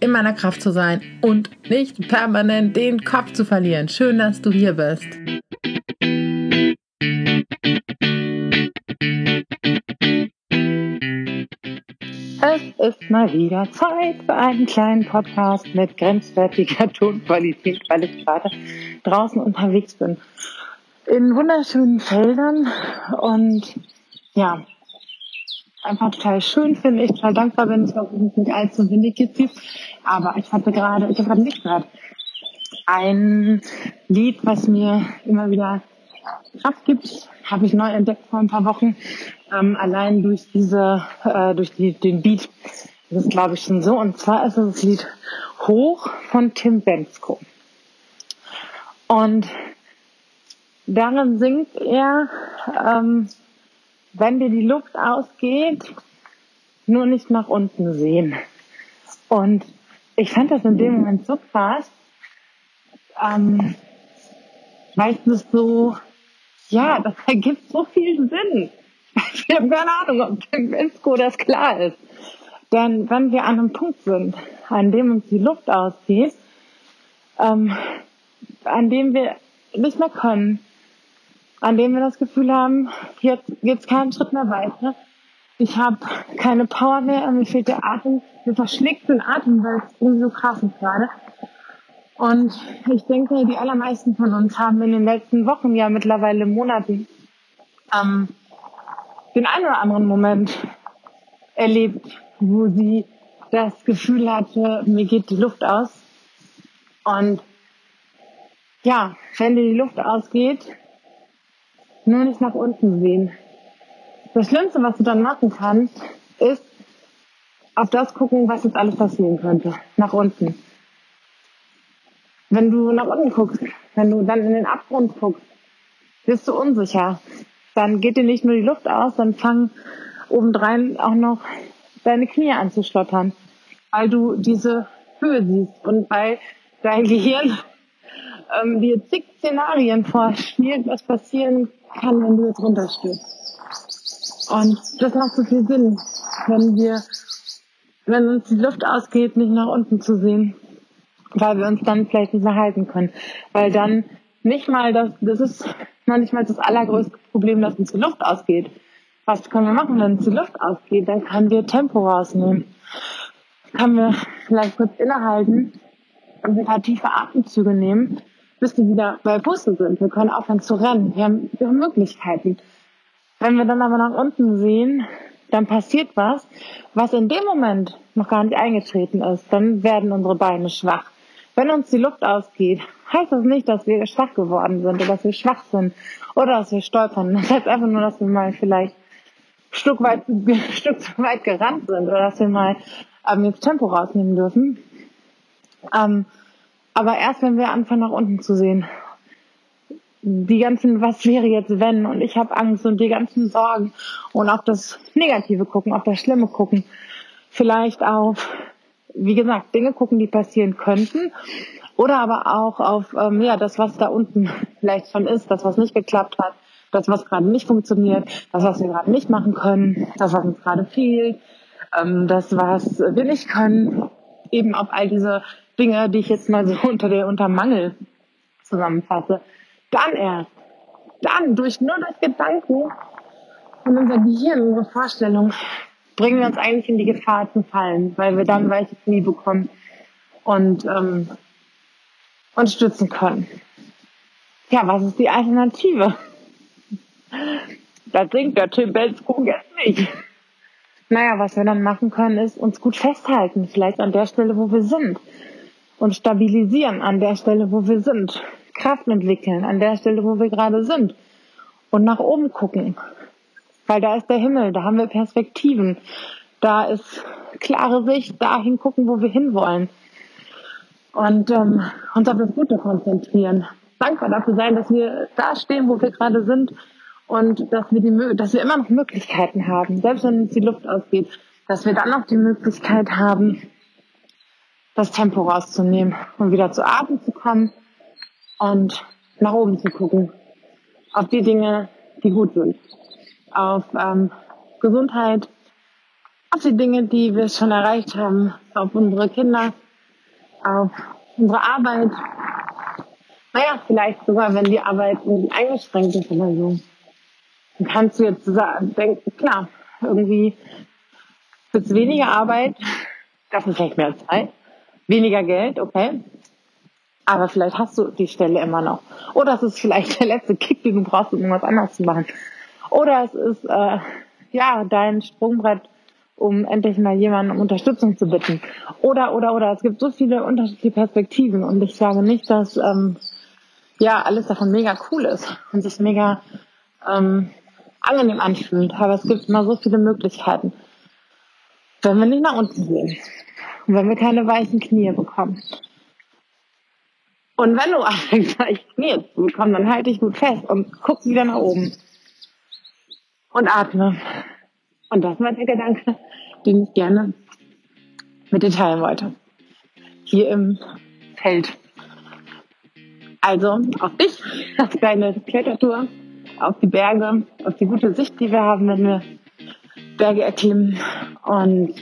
in meiner Kraft zu sein und nicht permanent den Kopf zu verlieren. Schön, dass du hier bist. Es ist mal wieder Zeit für einen kleinen Podcast mit grenzwertiger Tonqualität, weil ich gerade draußen unterwegs bin. In wunderschönen Feldern und ja, einfach total schön finde. Ich total dankbar bin. Ich hoffe, es ist nicht allzu windig jetzt Aber ich hatte gerade, ich habe gerade nicht gehört. Ein Lied, was mir immer wieder Kraft gibt, habe ich neu entdeckt vor ein paar Wochen. Ähm, allein durch diese, äh, durch die, den Beat. Das ist, glaube ich, schon so. Und zwar ist es das Lied Hoch von Tim Bensko. Und darin singt er, ähm, wenn dir die Luft ausgeht, nur nicht nach unten sehen. Und ich fand das in dem Moment so krass, ähm, weil es so, ja, das ergibt so viel Sinn. Ich habe keine Ahnung, ob dem Bensko das klar ist. Denn wenn wir an einem Punkt sind, an dem uns die Luft ausgeht, ähm, an dem wir nicht mehr können, an dem wir das Gefühl haben, jetzt geht's keinen Schritt mehr weiter. Ich habe keine Power mehr, mir fehlt der Atem, mir verschlägt den Atem, weil es irgendwie so krass ist gerade. Und ich denke, die allermeisten von uns haben in den letzten Wochen, ja mittlerweile Monaten, ähm, den einen oder anderen Moment erlebt, wo sie das Gefühl hatte, mir geht die Luft aus. Und ja, wenn dir die Luft ausgeht, nur nicht nach unten sehen. Das Schlimmste, was du dann machen kannst, ist auf das gucken, was jetzt alles passieren könnte. Nach unten. Wenn du nach unten guckst, wenn du dann in den Abgrund guckst, bist du unsicher. Dann geht dir nicht nur die Luft aus, dann fangen obendrein auch noch deine Knie an zu schlottern, weil du diese Höhe siehst und weil dein Gehirn ähm, dir zig Szenarien vorspielt, was passieren kann, wenn du jetzt runterstürzt. Und das macht so viel Sinn, wenn wir, wenn uns die Luft ausgeht, nicht nach unten zu sehen, weil wir uns dann vielleicht nicht mehr halten können. Weil dann nicht mal das, das ist noch nicht mal das allergrößte Problem, dass uns die Luft ausgeht. Was können wir machen, wenn uns die Luft ausgeht? Dann können wir Tempo rausnehmen. Können wir vielleicht kurz innehalten und ein paar tiefe Atemzüge nehmen bis wir wieder bei Pusten sind. Wir können aufhören zu rennen. Wir haben, wir haben Möglichkeiten. Wenn wir dann aber nach unten sehen, dann passiert was, was in dem Moment noch gar nicht eingetreten ist. Dann werden unsere Beine schwach. Wenn uns die Luft ausgeht, heißt das nicht, dass wir schwach geworden sind oder dass wir schwach sind oder dass wir stolpern. Das heißt einfach nur, dass wir mal vielleicht ein Stück weit, ein Stück zu weit gerannt sind oder dass wir mal ähm, jetzt Tempo rausnehmen dürfen. Ähm, aber erst, wenn wir anfangen, nach unten zu sehen. Die ganzen, was wäre jetzt wenn? Und ich habe Angst und die ganzen Sorgen und auch das Negative gucken, auch das Schlimme gucken. Vielleicht auf, wie gesagt, Dinge gucken, die passieren könnten. Oder aber auch auf ähm, ja, das, was da unten vielleicht schon ist, das, was nicht geklappt hat, das, was gerade nicht funktioniert, das, was wir gerade nicht machen können, das, was uns gerade fehlt, ähm, das, was wir nicht können. Eben auf all diese Dinge, die ich jetzt mal so unter der unter Mangel zusammenfasse, dann erst, dann durch nur durch Gedanken und unser Gehirn, unsere Vorstellung, bringen wir uns eigentlich in die Gefahr zu fallen, weil wir dann weiche Knie bekommen und ähm, uns stützen können. Ja, was ist die Alternative? Da singt der Tim Bensko jetzt nicht. Naja, was wir dann machen können, ist uns gut festhalten, vielleicht an der Stelle, wo wir sind und stabilisieren an der Stelle, wo wir sind. Kraft entwickeln an der Stelle, wo wir gerade sind. Und nach oben gucken. Weil da ist der Himmel, da haben wir Perspektiven. Da ist klare Sicht, dahin gucken, wo wir hinwollen. und ähm, uns auf das Gute konzentrieren. Dankbar dafür sein, dass wir da stehen, wo wir gerade sind und dass wir, die, dass wir immer noch Möglichkeiten haben, selbst wenn uns die Luft ausgeht, dass wir dann noch die Möglichkeit haben, das Tempo rauszunehmen und wieder zu Atem zu kommen und nach oben zu gucken. Auf die Dinge, die gut sind. Auf ähm, Gesundheit, auf die Dinge, die wir schon erreicht haben, auf unsere Kinder, auf unsere Arbeit. Naja, vielleicht sogar, wenn die Arbeit eingeschränkt ist oder so. Dann kannst du jetzt sagen, denken, klar, irgendwie wird weniger Arbeit, dafür vielleicht mehr Zeit, weniger Geld, okay. Aber vielleicht hast du die Stelle immer noch. Oder es ist vielleicht der letzte Kick, den du brauchst, um irgendwas anderes zu machen. Oder es ist äh, ja dein Sprungbrett um endlich mal jemanden um Unterstützung zu bitten. Oder, oder, oder. Es gibt so viele unterschiedliche Perspektiven und ich sage nicht, dass ähm, ja alles davon mega cool ist und sich mega ähm, angenehm anfühlt. Aber es gibt immer so viele Möglichkeiten. Wenn wir nicht nach unten sehen und wenn wir keine weichen Knie bekommen. Und wenn du anfängst, weiche Knie zu bekommen, dann halte ich gut fest und guck wieder nach oben. Und atme. Und das war der Gedanke, den ich gerne mit dir teilen wollte. Hier im Feld. Also auf dich, auf deine Klettertour, auf die Berge, auf die gute Sicht, die wir haben, wenn wir Berge erklimmen und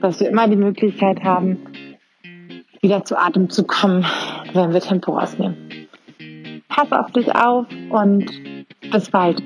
dass wir immer die Möglichkeit haben, wieder zu Atem zu kommen, wenn wir Tempo rausnehmen. Pass auf dich auf und bis bald.